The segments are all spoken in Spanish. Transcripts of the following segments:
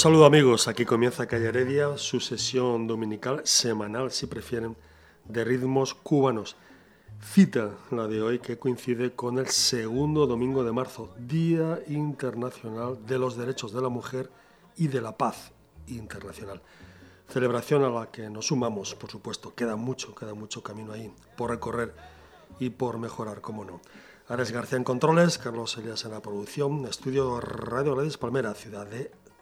Saludo amigos, aquí comienza Calle Heredia, su sesión dominical, semanal si prefieren, de ritmos cubanos. Cita la de hoy que coincide con el segundo domingo de marzo, Día Internacional de los Derechos de la Mujer y de la Paz Internacional. Celebración a la que nos sumamos, por supuesto. Queda mucho, queda mucho camino ahí por recorrer y por mejorar, cómo no. Ares García en controles, Carlos Elias en la producción, estudio Radio Gladys Palmera, ciudad de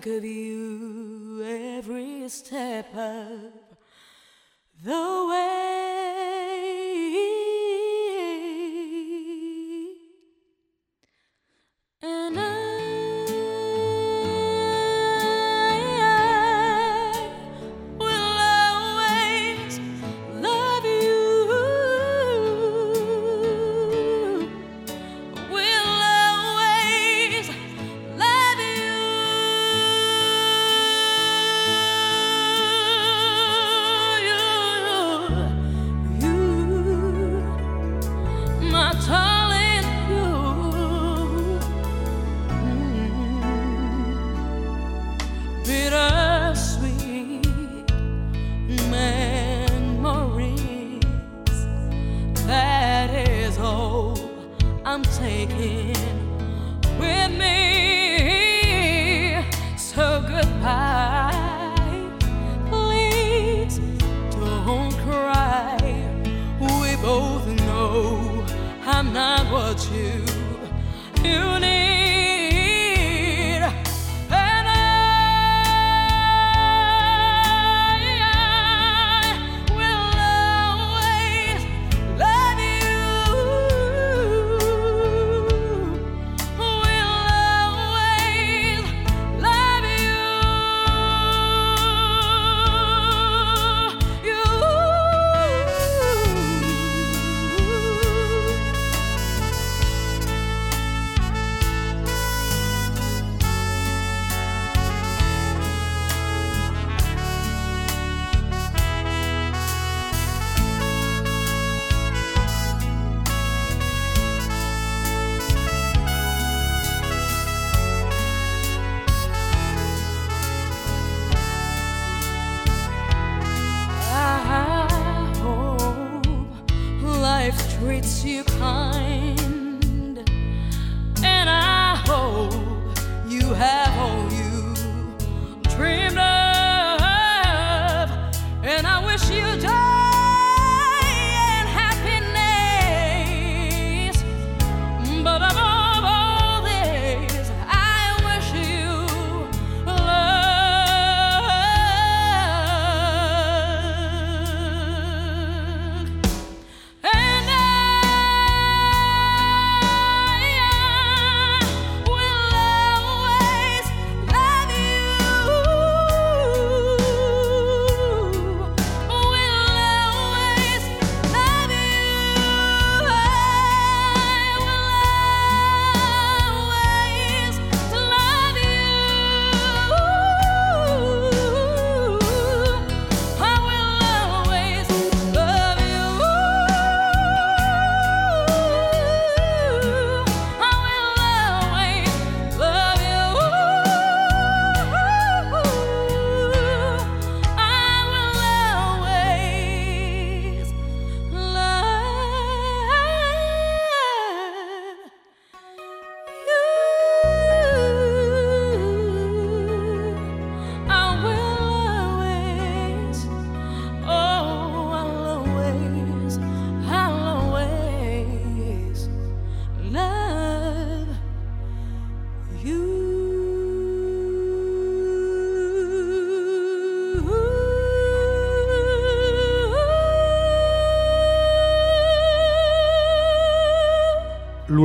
think of you every step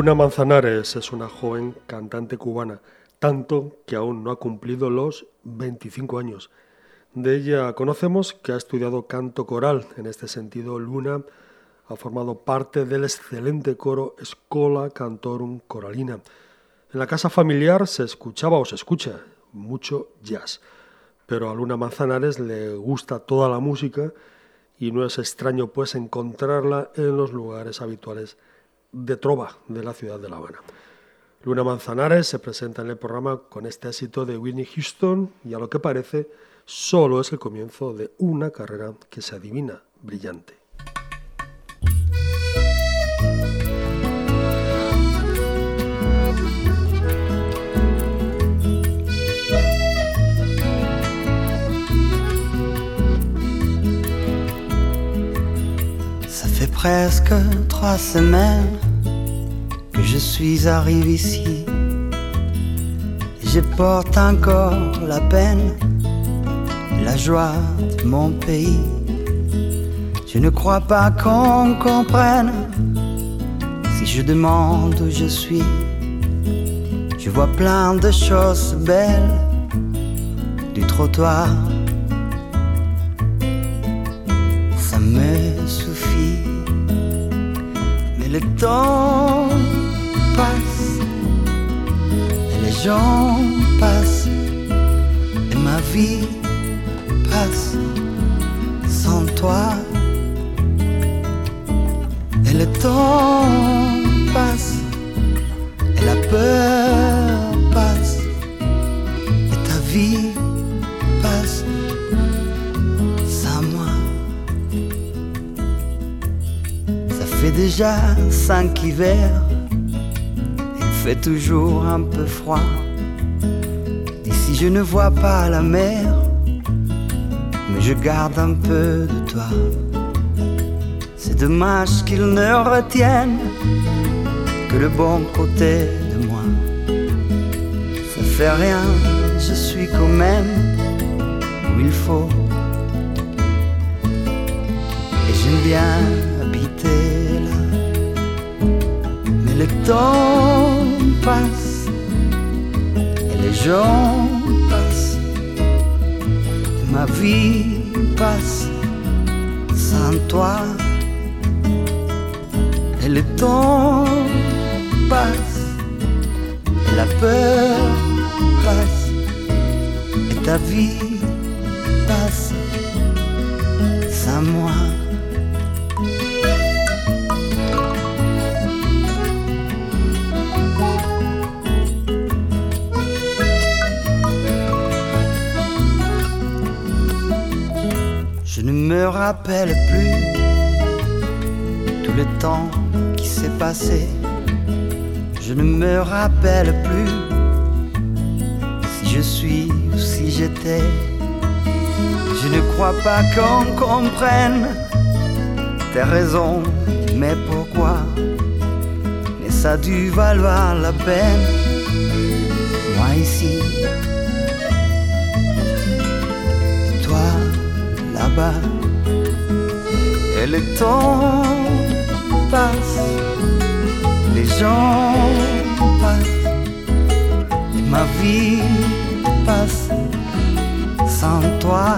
Luna Manzanares es una joven cantante cubana, tanto que aún no ha cumplido los 25 años. De ella conocemos que ha estudiado canto coral. En este sentido, Luna ha formado parte del excelente coro Scola Cantorum Coralina. En la casa familiar se escuchaba o se escucha mucho jazz, pero a Luna Manzanares le gusta toda la música y no es extraño pues encontrarla en los lugares habituales de trova de la ciudad de La Habana. Luna Manzanares se presenta en el programa con este éxito de Whitney Houston y a lo que parece solo es el comienzo de una carrera que se adivina brillante. Presque trois semaines que je suis arrivé ici. Je porte encore la peine la joie de mon pays. Je ne crois pas qu'on comprenne si je demande où je suis. Je vois plein de choses belles du trottoir. Ça me le temps passe et les gens passent et ma vie passe sans toi. Et le temps passe, et la peur déjà cinq hivers, il fait toujours un peu froid. D'ici je ne vois pas la mer mais je garde un peu de toi. C'est dommage qu'ils ne retiennent que le bon côté de moi. Ça fait rien, je suis quand même où il faut. Et j'aime bien temps passe les gens passent ma vie passe sans toi et le temps passe la peur passe et ta vie passe sans moi. Me rappelle plus tout le temps qui s'est passé. Je ne me rappelle plus si je suis ou si j'étais. Je ne crois pas qu'on comprenne tes raisons, mais pourquoi? Mais ça a dû valoir la peine. Moi ici, toi là-bas. Et le temps passe, les gens passent, ma vie passe sans toi.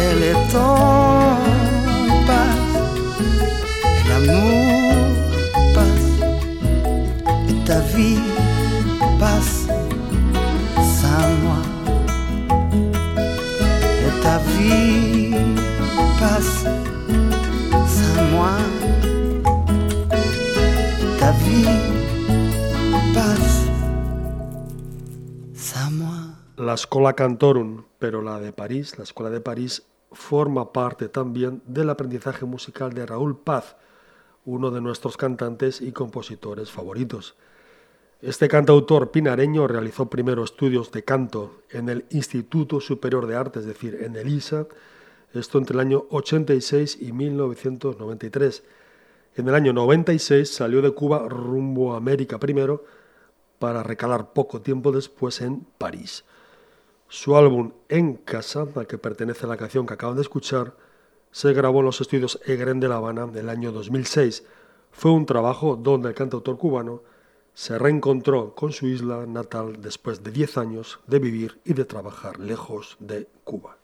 Et le temps La Escola Cantorum, pero la de París, la Escuela de París, forma parte también del aprendizaje musical de Raúl Paz, uno de nuestros cantantes y compositores favoritos. Este cantautor pinareño realizó primero estudios de canto en el Instituto Superior de Arte, es decir, en el ISA, esto entre el año 86 y 1993. En el año 96 salió de Cuba rumbo a América primero para recalar poco tiempo después en París. Su álbum En Casa, al que pertenece la canción que acaban de escuchar, se grabó en los estudios Egren de La Habana del año 2006. Fue un trabajo donde el cantautor cubano se reencontró con su isla natal después de 10 años de vivir y de trabajar lejos de Cuba.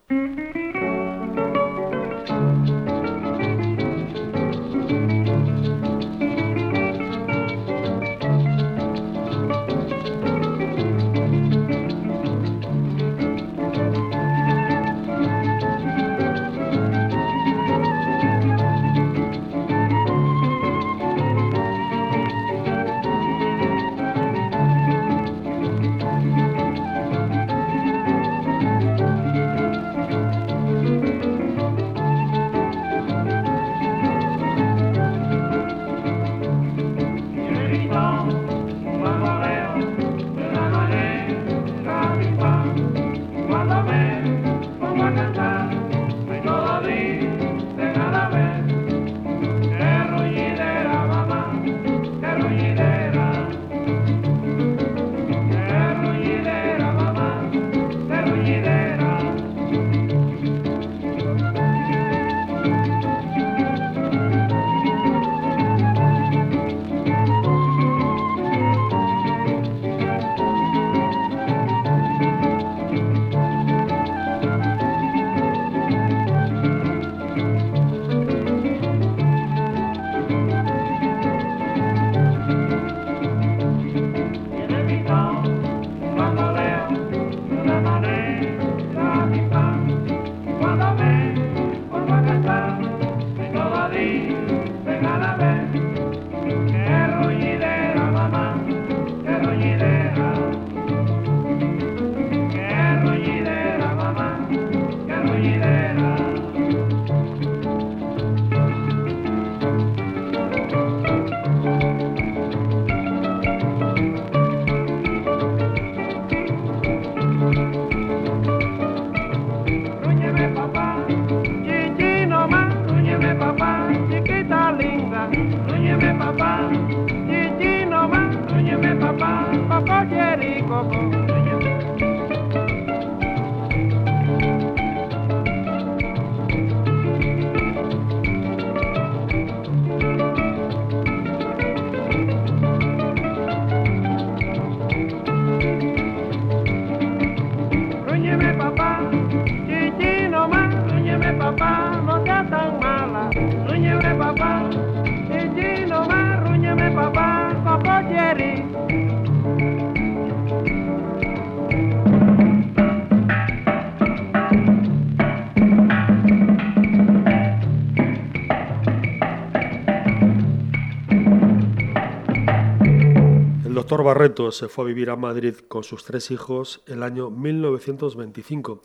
Barreto se fue a vivir a Madrid con sus tres hijos el año 1925.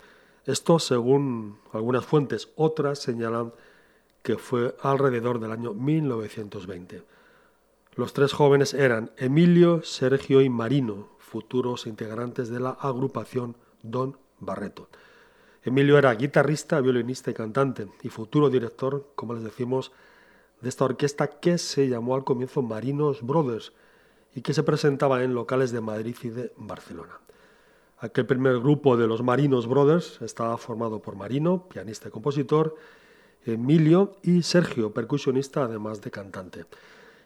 Esto según algunas fuentes, otras señalan que fue alrededor del año 1920. Los tres jóvenes eran Emilio, Sergio y Marino, futuros integrantes de la agrupación Don Barreto. Emilio era guitarrista, violinista y cantante, y futuro director, como les decimos, de esta orquesta que se llamó al comienzo Marinos Brothers, y que se presentaba en locales de Madrid y de Barcelona. Aquel primer grupo de los Marinos Brothers estaba formado por Marino, pianista y compositor, Emilio y Sergio, percusionista además de cantante.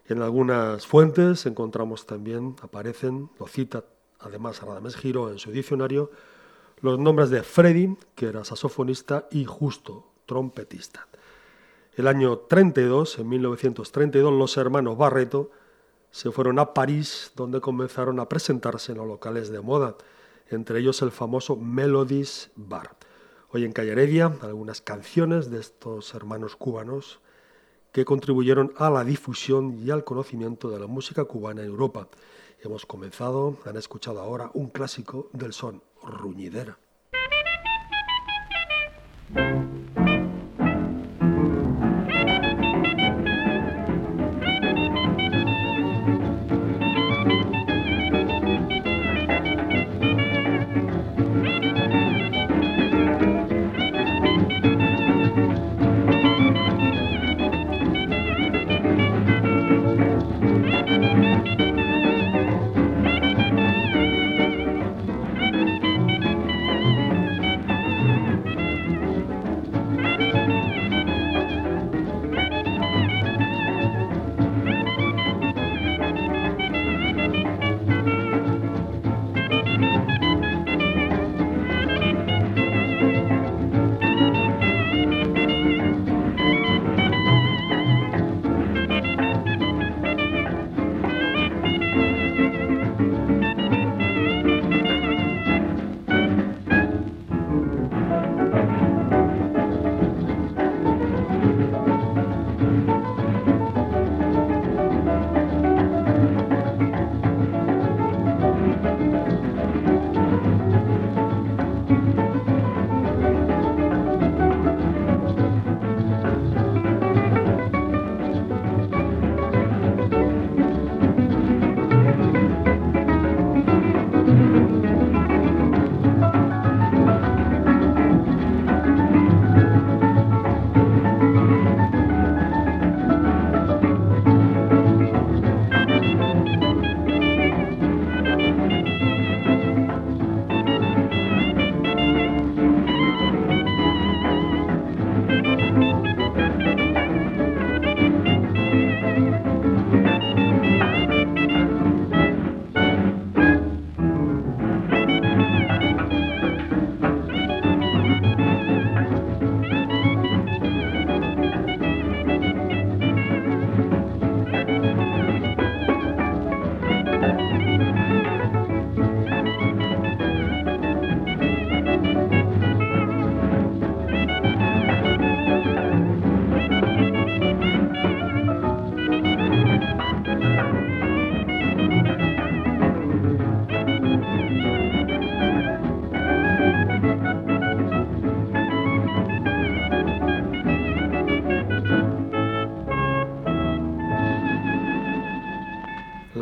En algunas fuentes encontramos también, aparecen, lo cita además Radames Giro en su diccionario, los nombres de Freddy, que era saxofonista, y Justo, trompetista. El año 32, en 1932, los hermanos Barreto se fueron a París, donde comenzaron a presentarse en los locales de moda, entre ellos el famoso Melodies Bar. Hoy en Calle Heredia, algunas canciones de estos hermanos cubanos que contribuyeron a la difusión y al conocimiento de la música cubana en Europa. Hemos comenzado, han escuchado ahora un clásico del son, Ruñidera.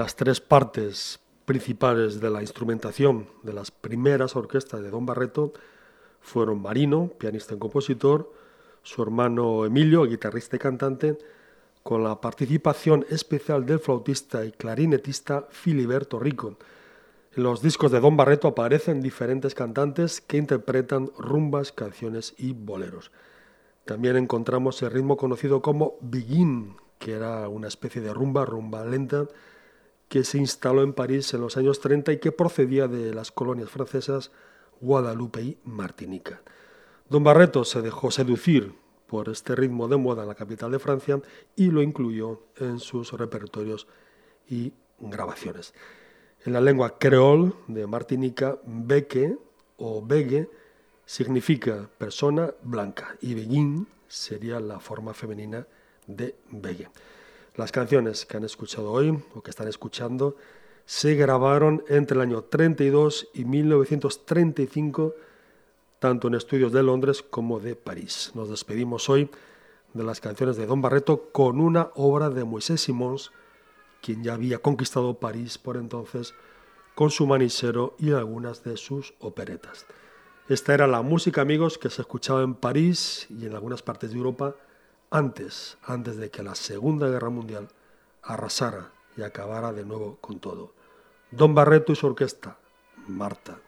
Las tres partes principales de la instrumentación de las primeras orquestas de Don Barreto fueron Marino, pianista y compositor, su hermano Emilio, guitarrista y cantante, con la participación especial del flautista y clarinetista Filiberto Rico. En los discos de Don Barreto aparecen diferentes cantantes que interpretan rumbas, canciones y boleros. También encontramos el ritmo conocido como Begin, que era una especie de rumba, rumba lenta, que se instaló en París en los años 30 y que procedía de las colonias francesas Guadalupe y Martinica. Don Barreto se dejó seducir por este ritmo de moda en la capital de Francia y lo incluyó en sus repertorios y grabaciones. En la lengua creol de Martinica, beque o begue significa persona blanca y beguín sería la forma femenina de begue. Las canciones que han escuchado hoy o que están escuchando se grabaron entre el año 32 y 1935, tanto en estudios de Londres como de París. Nos despedimos hoy de las canciones de Don Barreto con una obra de Moisés Simons, quien ya había conquistado París por entonces con su manisero y algunas de sus operetas. Esta era la música, amigos, que se escuchaba en París y en algunas partes de Europa antes, antes de que la Segunda Guerra Mundial arrasara y acabara de nuevo con todo. Don Barreto y su orquesta, Marta.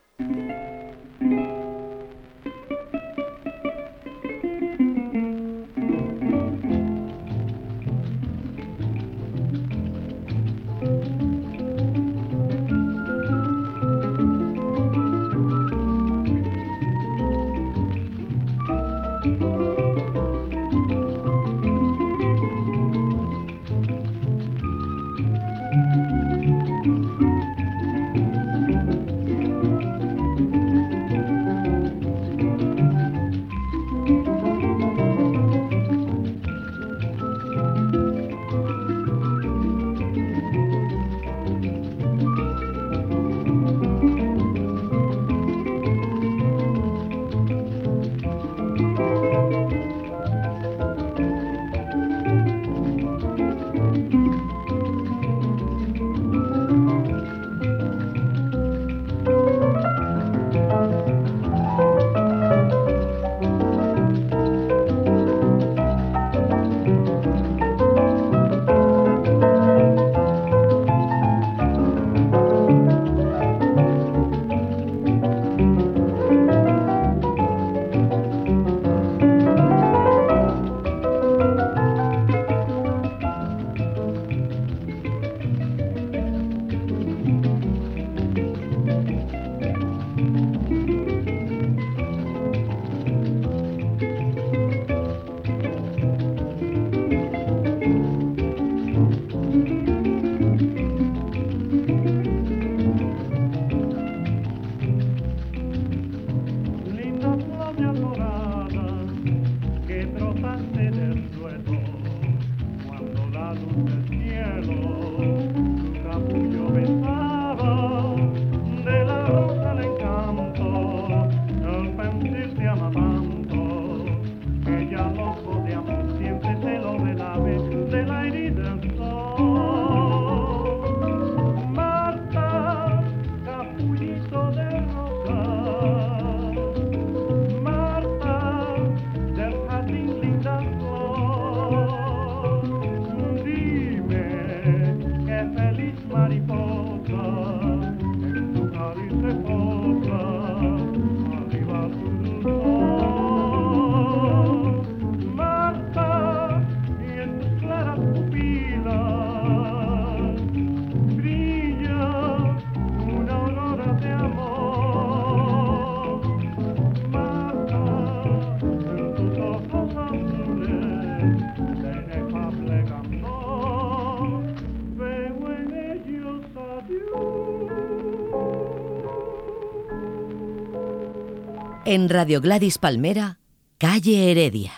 En Radio Gladys Palmera, Calle Heredia.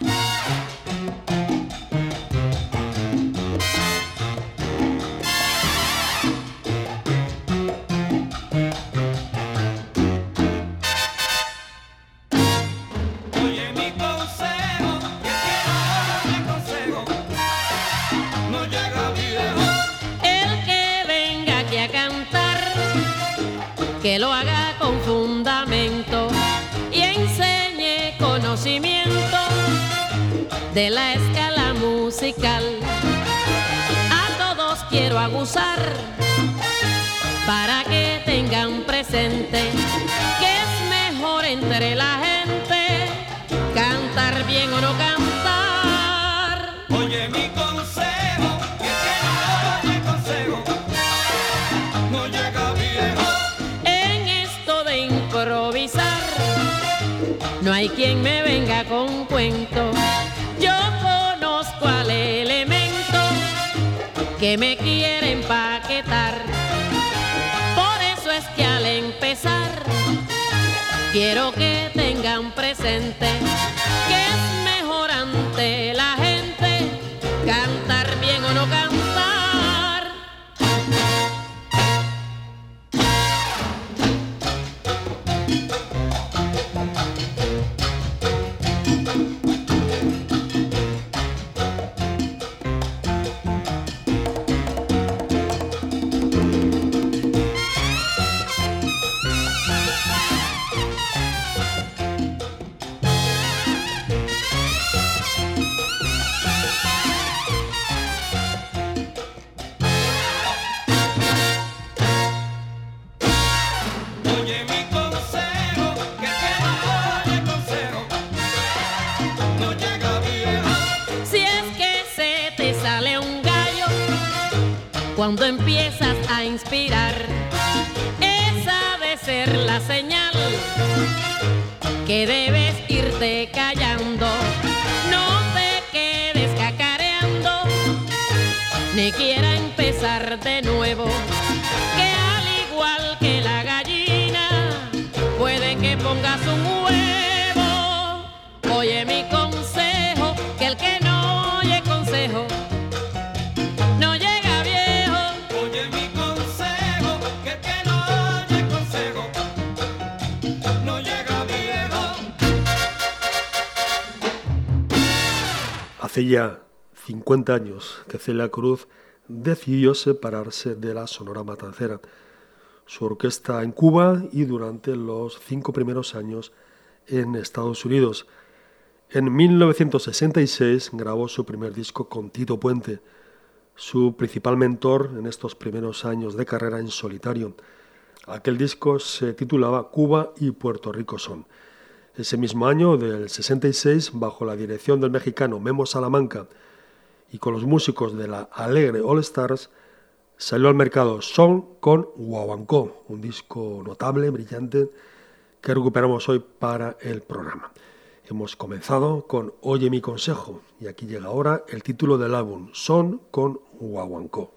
Quiero que tengan presente empiezas Hace ya 50 años que Celia Cruz decidió separarse de la Sonora Matancera, su orquesta en Cuba y durante los cinco primeros años en Estados Unidos. En 1966 grabó su primer disco con Tito Puente, su principal mentor en estos primeros años de carrera en solitario. Aquel disco se titulaba Cuba y Puerto Rico son. Ese mismo año, del 66, bajo la dirección del mexicano Memo Salamanca y con los músicos de la Alegre All Stars, salió al mercado Son con Guaguancó, un disco notable, brillante, que recuperamos hoy para el programa. Hemos comenzado con Oye mi consejo y aquí llega ahora el título del álbum, Son con Guaguancó.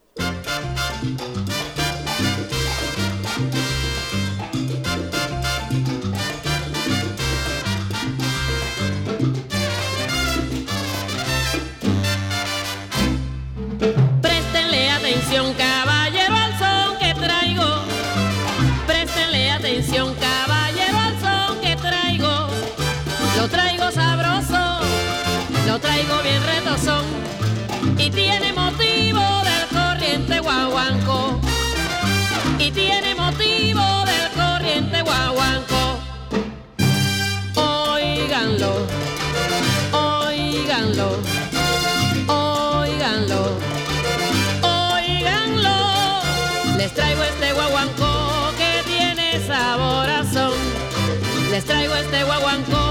Y tiene motivo del corriente guaguanco. Y tiene motivo del corriente guaguanco. Óiganlo, óiganlo, óiganlo. Óiganlo, les traigo este guaguancó que tiene saborazón. Les traigo este guaguancó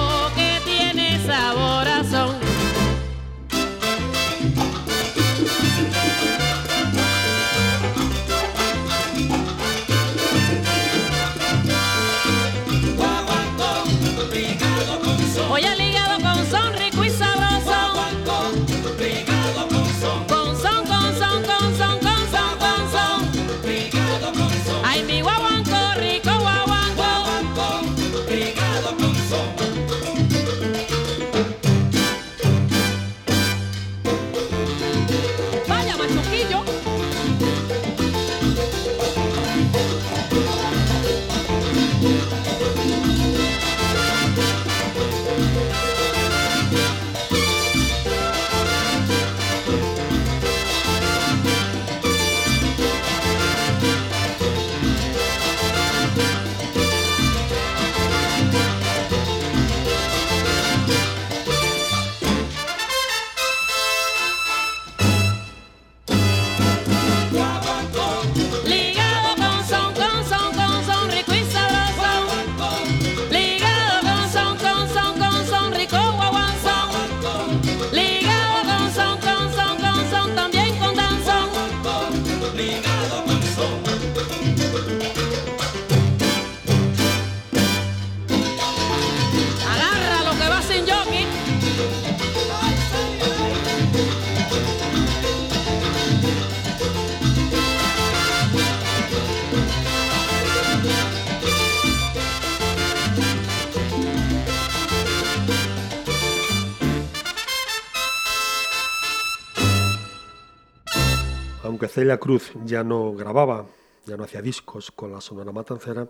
Celia Cruz ya no grababa, ya no hacía discos con la Sonora Matancera,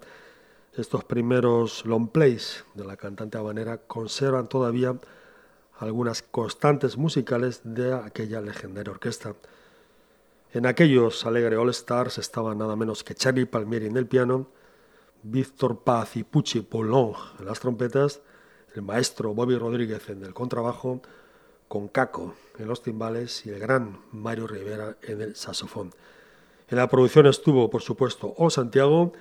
estos primeros long plays de la cantante habanera conservan todavía algunas constantes musicales de aquella legendaria orquesta. En aquellos Alegre All Stars estaban nada menos que Charlie Palmieri en el piano, Víctor Paz y Pucci Poulon en las trompetas, el maestro Bobby Rodríguez en el contrabajo, con Caco en los timbales y el gran Mario Rivera en el saxofón. En la producción estuvo, por supuesto, O Santiago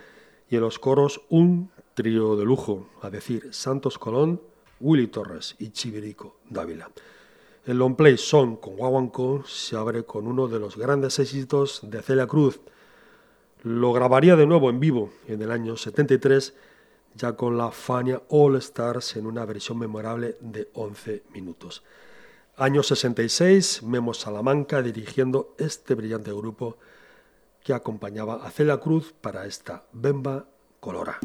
y en los coros un trío de lujo, a decir, Santos Colón, Willy Torres y Chivirico Dávila. El long play Son con Guaguancó se abre con uno de los grandes éxitos de Celia Cruz. Lo grabaría de nuevo en vivo en el año 73, ya con la Fania All Stars en una versión memorable de 11 minutos. Año 66, Memo Salamanca dirigiendo este brillante grupo que acompañaba a Celia Cruz para esta Bemba Colora.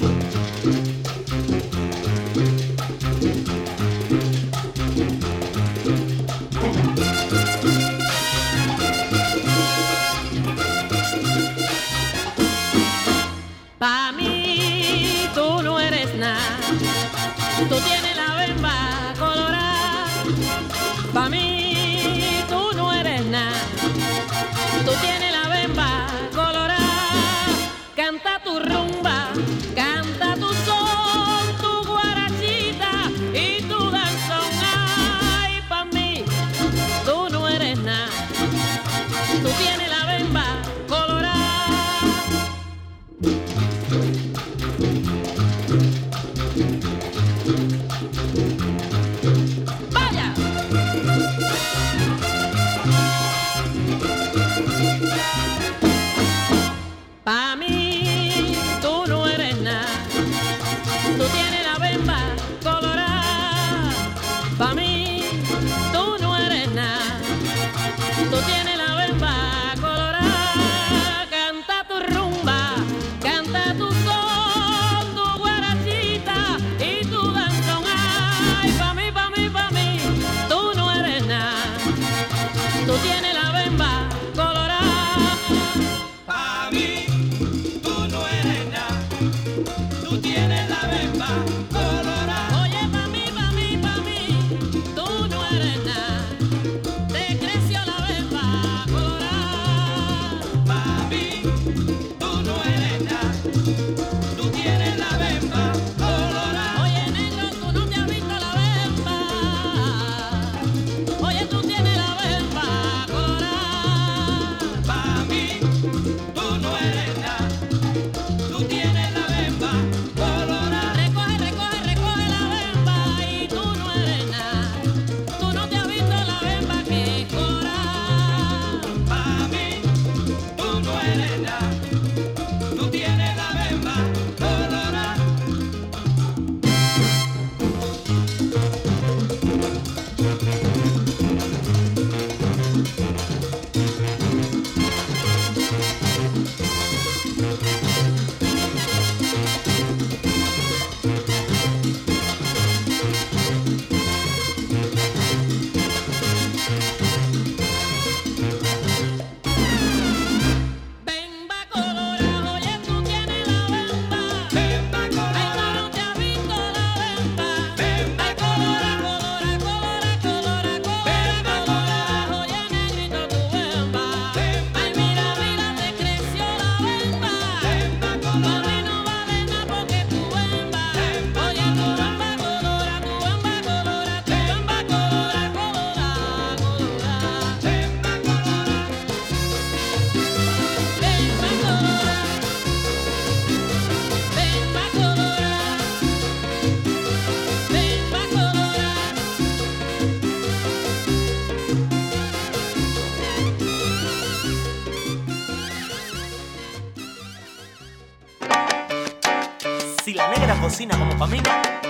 Cocina como pa' mí,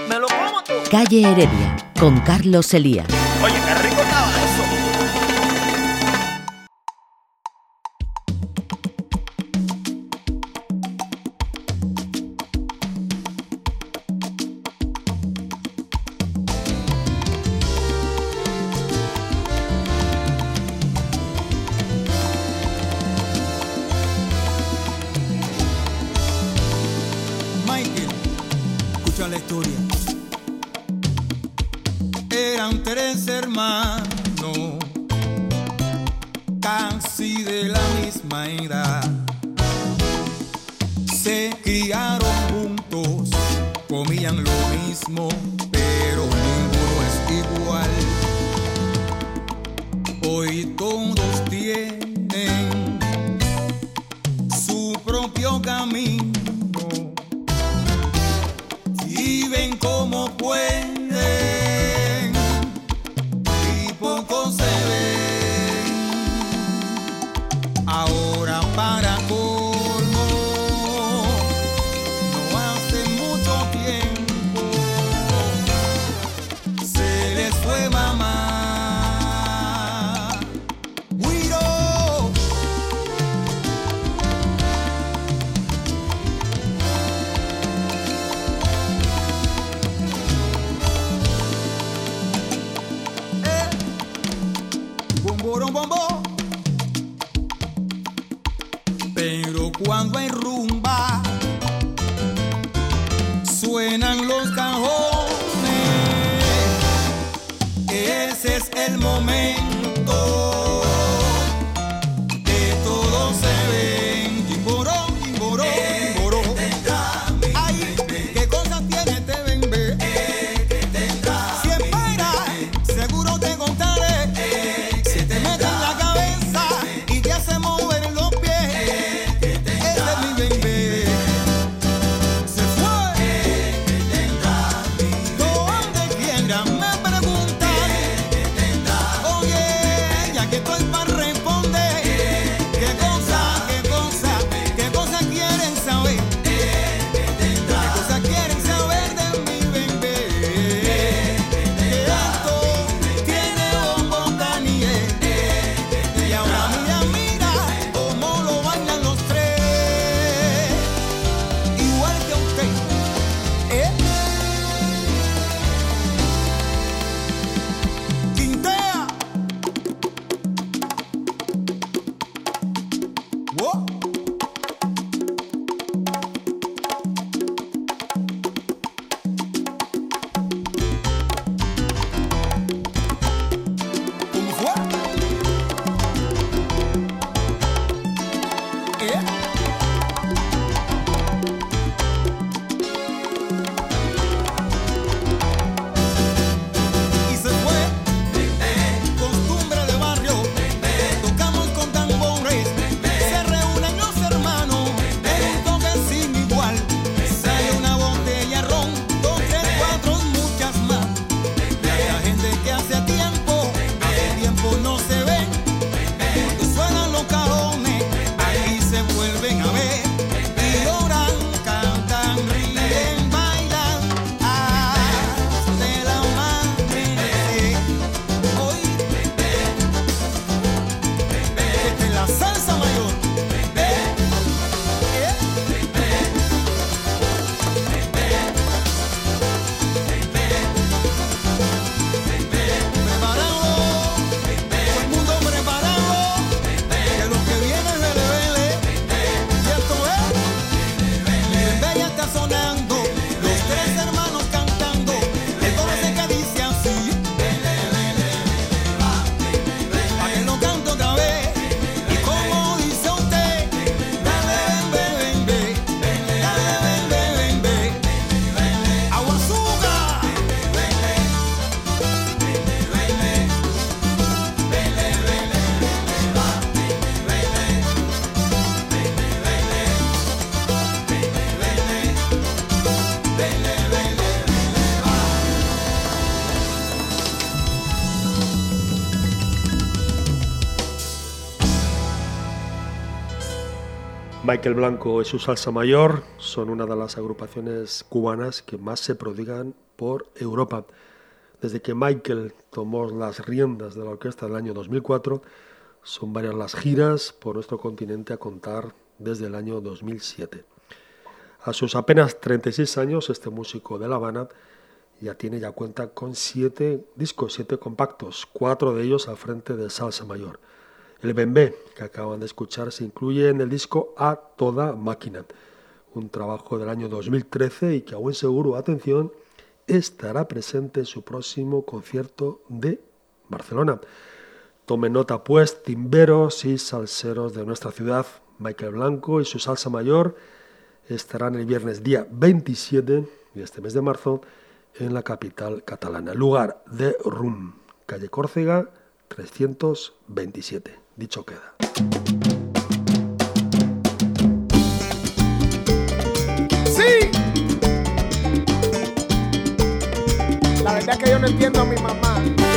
me lo como tú. Calle Heredia, con Carlos Elías. Oye, qué rico suenan los cajones. Michael Blanco y su Salsa Mayor son una de las agrupaciones cubanas que más se prodigan por Europa. Desde que Michael tomó las riendas de la orquesta del año 2004, son varias las giras por nuestro continente a contar desde el año 2007. A sus apenas 36 años, este músico de La Habana ya tiene ya cuenta con siete discos, siete compactos, cuatro de ellos al frente de Salsa Mayor. El Bembé que acaban de escuchar se incluye en el disco A Toda Máquina, un trabajo del año 2013 y que a buen seguro, atención, estará presente en su próximo concierto de Barcelona. Tomen nota pues timberos y salseros de nuestra ciudad. Michael Blanco y su salsa mayor estarán el viernes día 27 de este mes de marzo en la capital catalana. Lugar de Rum, calle Córcega 327. Dicho queda. Sí. La verdad es que yo no entiendo a mi mamá.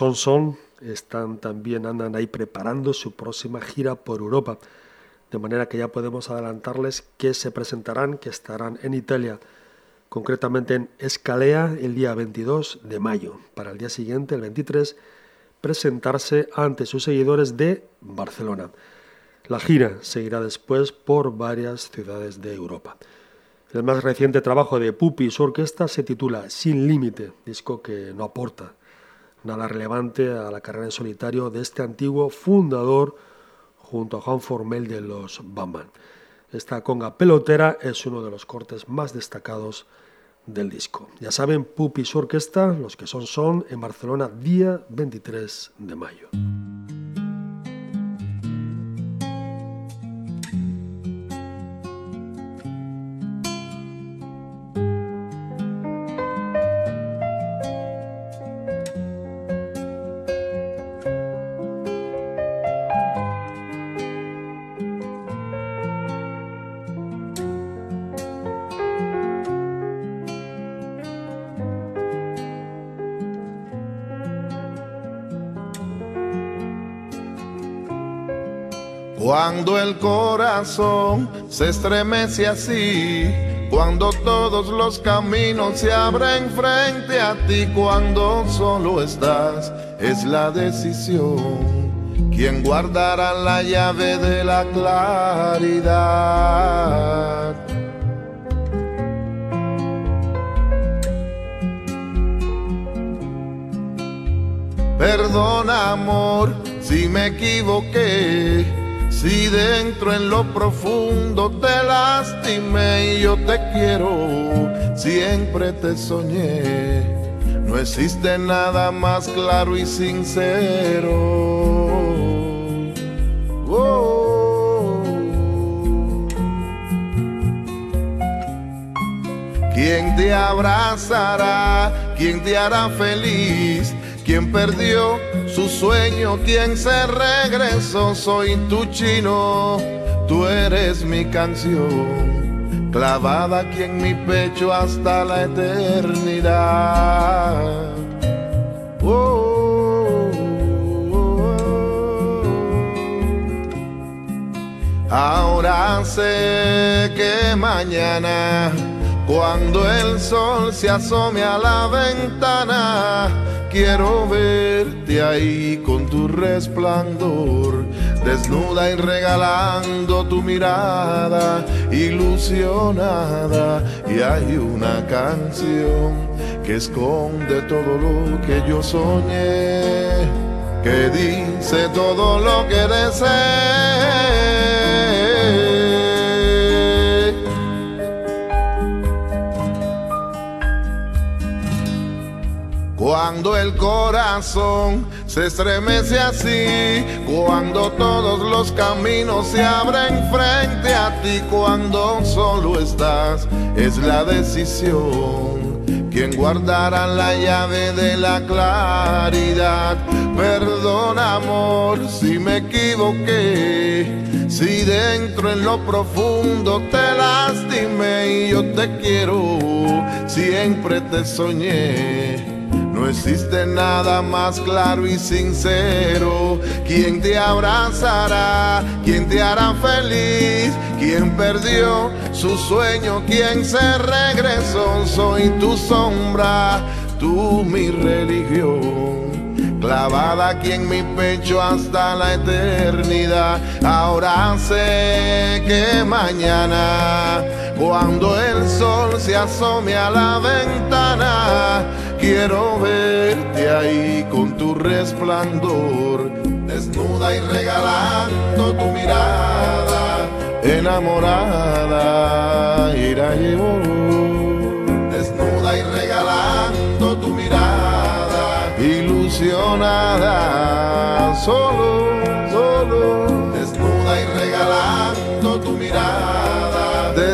Son son están también andan ahí preparando su próxima gira por Europa. De manera que ya podemos adelantarles que se presentarán, que estarán en Italia, concretamente en Escalea el día 22 de mayo. Para el día siguiente, el 23, presentarse ante sus seguidores de Barcelona. La gira seguirá después por varias ciudades de Europa. El más reciente trabajo de Pupi y su orquesta se titula Sin Límite, disco que no aporta nada relevante a la carrera en solitario de este antiguo fundador junto a Juan Formel de los Bamban. Esta conga pelotera es uno de los cortes más destacados del disco. Ya saben, Pupi y su orquesta, los que son son, en Barcelona, día 23 de mayo. El corazón se estremece así, cuando todos los caminos se abren frente a ti, cuando solo estás, es la decisión. ¿Quién guardará la llave de la claridad? Perdona amor si me equivoqué, si dentro en lo profundo te lastimé y yo te quiero, siempre te soñé. No existe nada más claro y sincero. Oh. ¿Quién te abrazará? ¿Quién te hará feliz? ¿Quién perdió su sueño? ¿Quién se regresó? Soy tu chino, tú eres mi canción, clavada aquí en mi pecho hasta la eternidad. Oh, oh, oh. Ahora sé que mañana, cuando el sol se asome a la ventana, quiero verte ahí con tu resplandor, desnuda y regalando tu mirada, ilusionada. Y hay una canción que esconde todo lo que yo soñé, que dice todo lo que deseé. Cuando el corazón se estremece así, cuando todos los caminos se abren frente a ti, cuando solo estás, es la decisión. Quien guardará la llave de la claridad. Perdona amor si me equivoqué, si dentro en lo profundo te lastimé y yo te quiero, siempre te soñé. No existe nada más claro y sincero. ¿Quién te abrazará? ¿Quién te hará feliz? ¿Quién perdió su sueño? ¿Quién se regresó? Soy tu sombra, tú mi religión. Clavada aquí en mi pecho hasta la eternidad. Ahora sé que mañana, cuando el sol se asome a la ventana, quiero verte ahí con tu resplandor, desnuda y regalando tu mirada, enamorada, llevó. Desnuda y regalando tu mirada, ilusionada, solo, solo. Desnuda y regalando tu mirada, te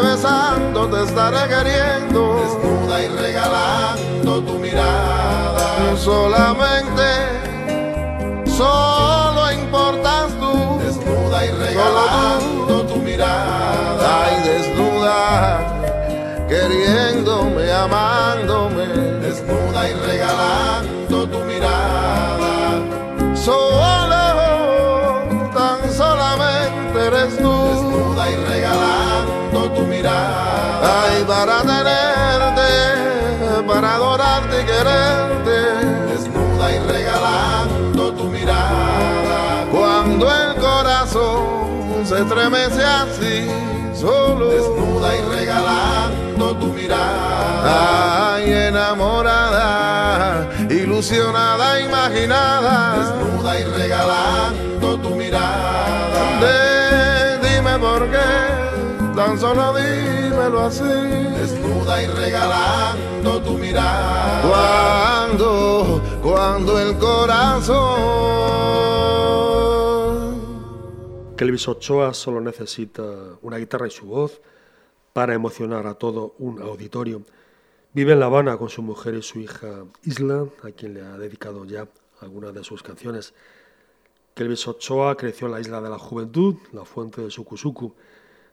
besando, te estaré queriendo. Desnuda y regalando tu mirada, solamente, solo importas tú. Desnuda y regalando tu mirada, ay desnuda, queriéndome, amándome. desnuda y regalando tu mirada. Solo, tan solamente eres tú, desnuda y regalando mirada. Ay, para tenerte, para adorarte y quererte, desnuda y regalando tu mirada. Cuando el corazón se estremece así, solo, desnuda y regalando tu mirada. Ay, enamorada, ilusionada, imaginada, desnuda y regalando tu mirada. Dime por qué, tan solo dímelo así, desnuda y regalando tu mirada. Cuando, cuando el corazón Kelvis Ochoa solo necesita una guitarra y su voz para emocionar a todo un auditorio. Vive en La Habana con su mujer y su hija Isla, a quien le ha dedicado ya algunas de sus canciones. Kelvis Ochoa creció en la isla de la juventud, la fuente de Sucusucu.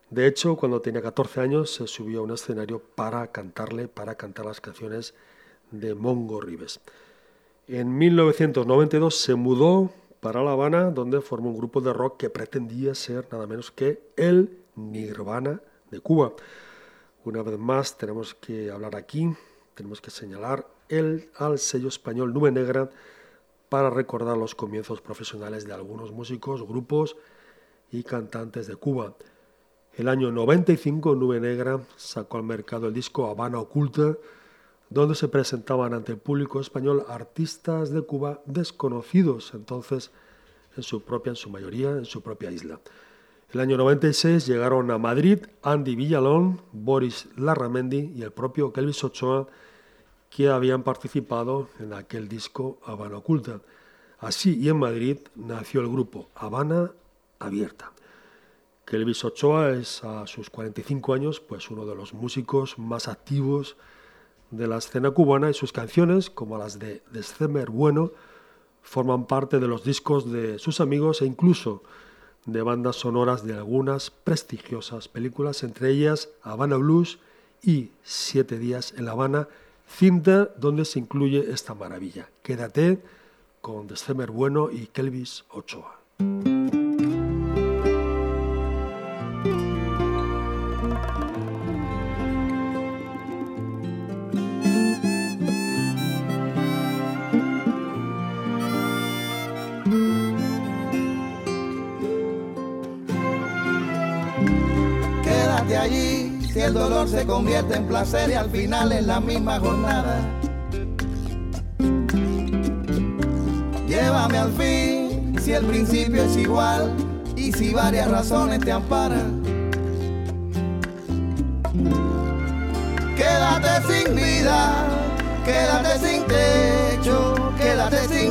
De hecho, cuando tenía 14 años se subió a un escenario para cantarle, para cantar las canciones de Mongo Ribes. En 1992 se mudó para La Habana, donde formó un grupo de rock que pretendía ser nada menos que el Nirvana de Cuba. Una vez más tenemos que hablar aquí, tenemos que señalar el, al sello español Nube Negra para recordar los comienzos profesionales de algunos músicos, grupos y cantantes de Cuba. El año 95 Nube Negra sacó al mercado el disco Habana Oculta, donde se presentaban ante el público español artistas de Cuba desconocidos entonces en su propia, en su mayoría, en su propia isla. El año 96 llegaron a Madrid Andy Villalón, Boris Larramendi y el propio Kelvis Ochoa, que habían participado en aquel disco Habana Oculta. Así y en Madrid nació el grupo Habana Abierta. Kelvis Ochoa es a sus 45 años pues uno de los músicos más activos de la escena cubana y sus canciones, como las de December Bueno, forman parte de los discos de sus amigos e incluso de bandas sonoras de algunas prestigiosas películas, entre ellas Habana Blues y Siete días en La Habana, cinta donde se incluye esta maravilla. Quédate con December Bueno y Kelvis Ochoa. El dolor se convierte en placer y al final en la misma jornada. Llévame al fin si el principio es igual y si varias razones te amparan. Quédate sin vida, quédate sin techo, quédate sin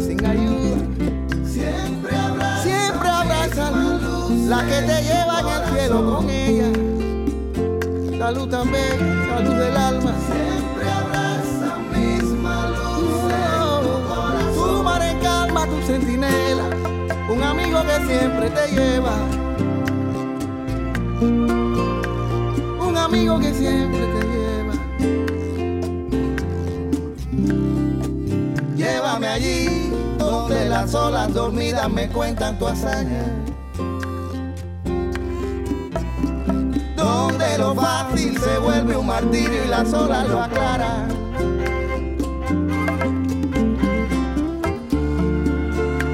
sin ayuda. Siempre habrá. Siempre habrá esa luz. La que te lleva en el cielo con ella. La luz también, la luz del alma. Siempre habrá esa misma luz. Tu mar en calma, tu centinela un amigo que siempre te lleva. Un amigo que siempre las olas dormidas me cuentan tu hazaña. Donde lo fácil se vuelve un martirio y las olas lo aclaran.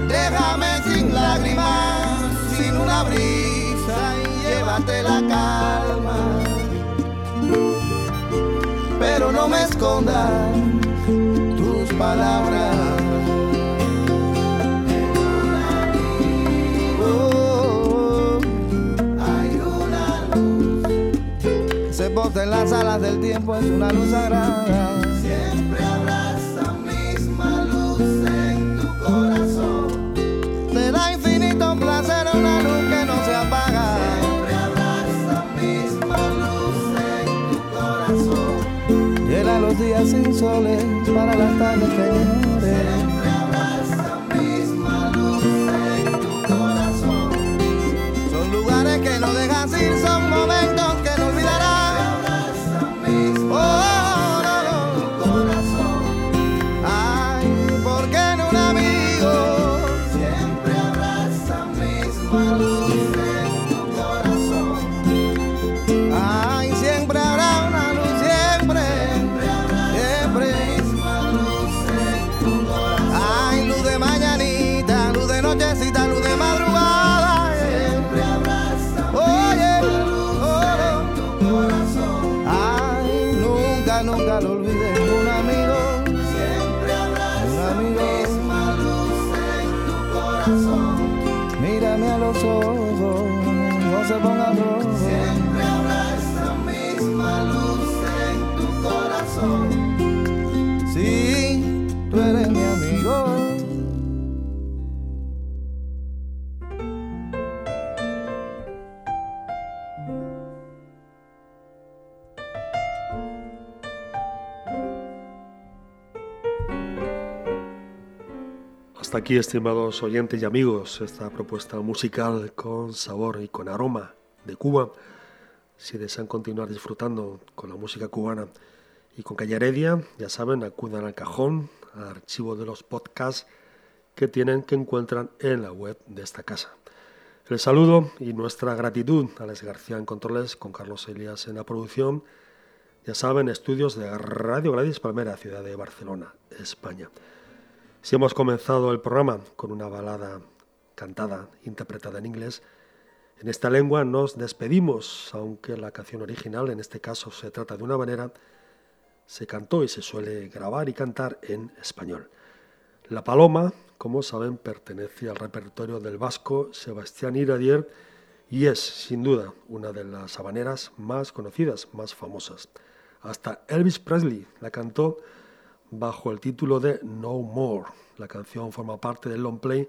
Déjame sin lágrimas, sin una brisa y llévate la calma. Pero no me escondas tus palabras. alas del tiempo es una luz sagrada. Siempre habrá esa misma luz en tu corazón. Te da infinito un placer una luz que no se apaga. Siempre habrá esa misma luz en tu corazón. Llena los días sin soles para las tardes que Aquí, estimados oyentes y amigos, esta propuesta musical con sabor y con aroma de Cuba. Si desean continuar disfrutando con la música cubana y con Calle Heredia, ya saben, acudan al cajón, al archivo de los podcasts que tienen que encuentran en la web de esta casa. El saludo y nuestra gratitud a Les García en Controles, con Carlos Elías en la producción. Ya saben, estudios de Radio Gladys Palmera, ciudad de Barcelona, España. Si hemos comenzado el programa con una balada cantada, interpretada en inglés, en esta lengua nos despedimos, aunque la canción original, en este caso se trata de una manera, se cantó y se suele grabar y cantar en español. La Paloma, como saben, pertenece al repertorio del vasco Sebastián Iradier y es, sin duda, una de las habaneras más conocidas, más famosas. Hasta Elvis Presley la cantó bajo el título de No More. La canción forma parte del long play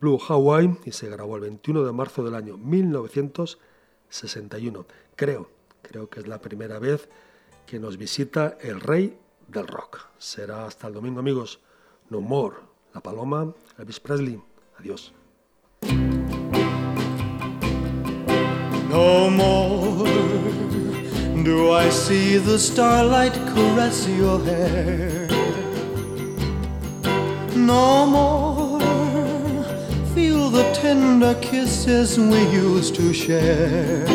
Blue Hawaii y se grabó el 21 de marzo del año 1961. Creo, creo que es la primera vez que nos visita el rey del rock. Será hasta el domingo, amigos. No More, La Paloma, Elvis Presley. Adiós. No more do I see the starlight caress your hair. No more feel the tender kisses we used to share.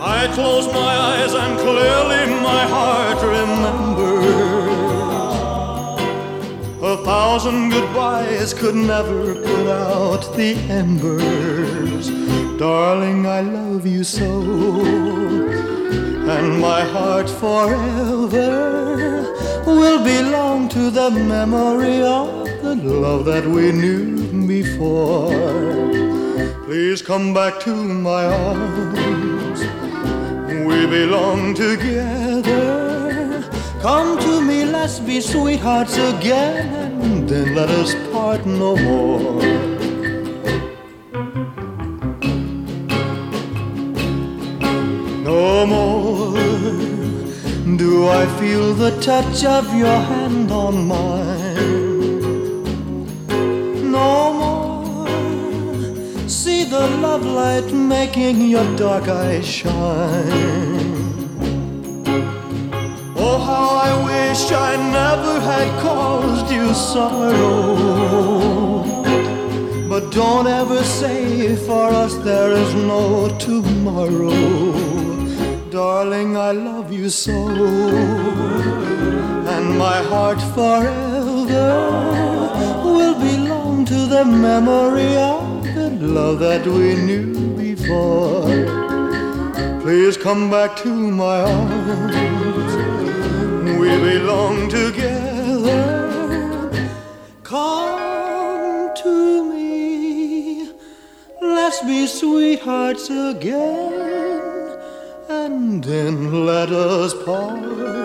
I close my eyes and clearly my heart remembers. A thousand goodbyes could never put out the embers. Darling, I love you so. And my heart forever will belong to the memory of the love that we knew before. Please come back to my arms. We belong together. Come to me, let's be sweethearts again, and then let us part no more. I feel the touch of your hand on mine. No more see the love light making your dark eyes shine. Oh, how I wish I never had caused you sorrow. But don't ever say for us there is no tomorrow. Darling, I love you so. And my heart forever will belong to the memory of the love that we knew before. Please come back to my arms. We belong together. Come to me. Let's be sweethearts again. And then let us part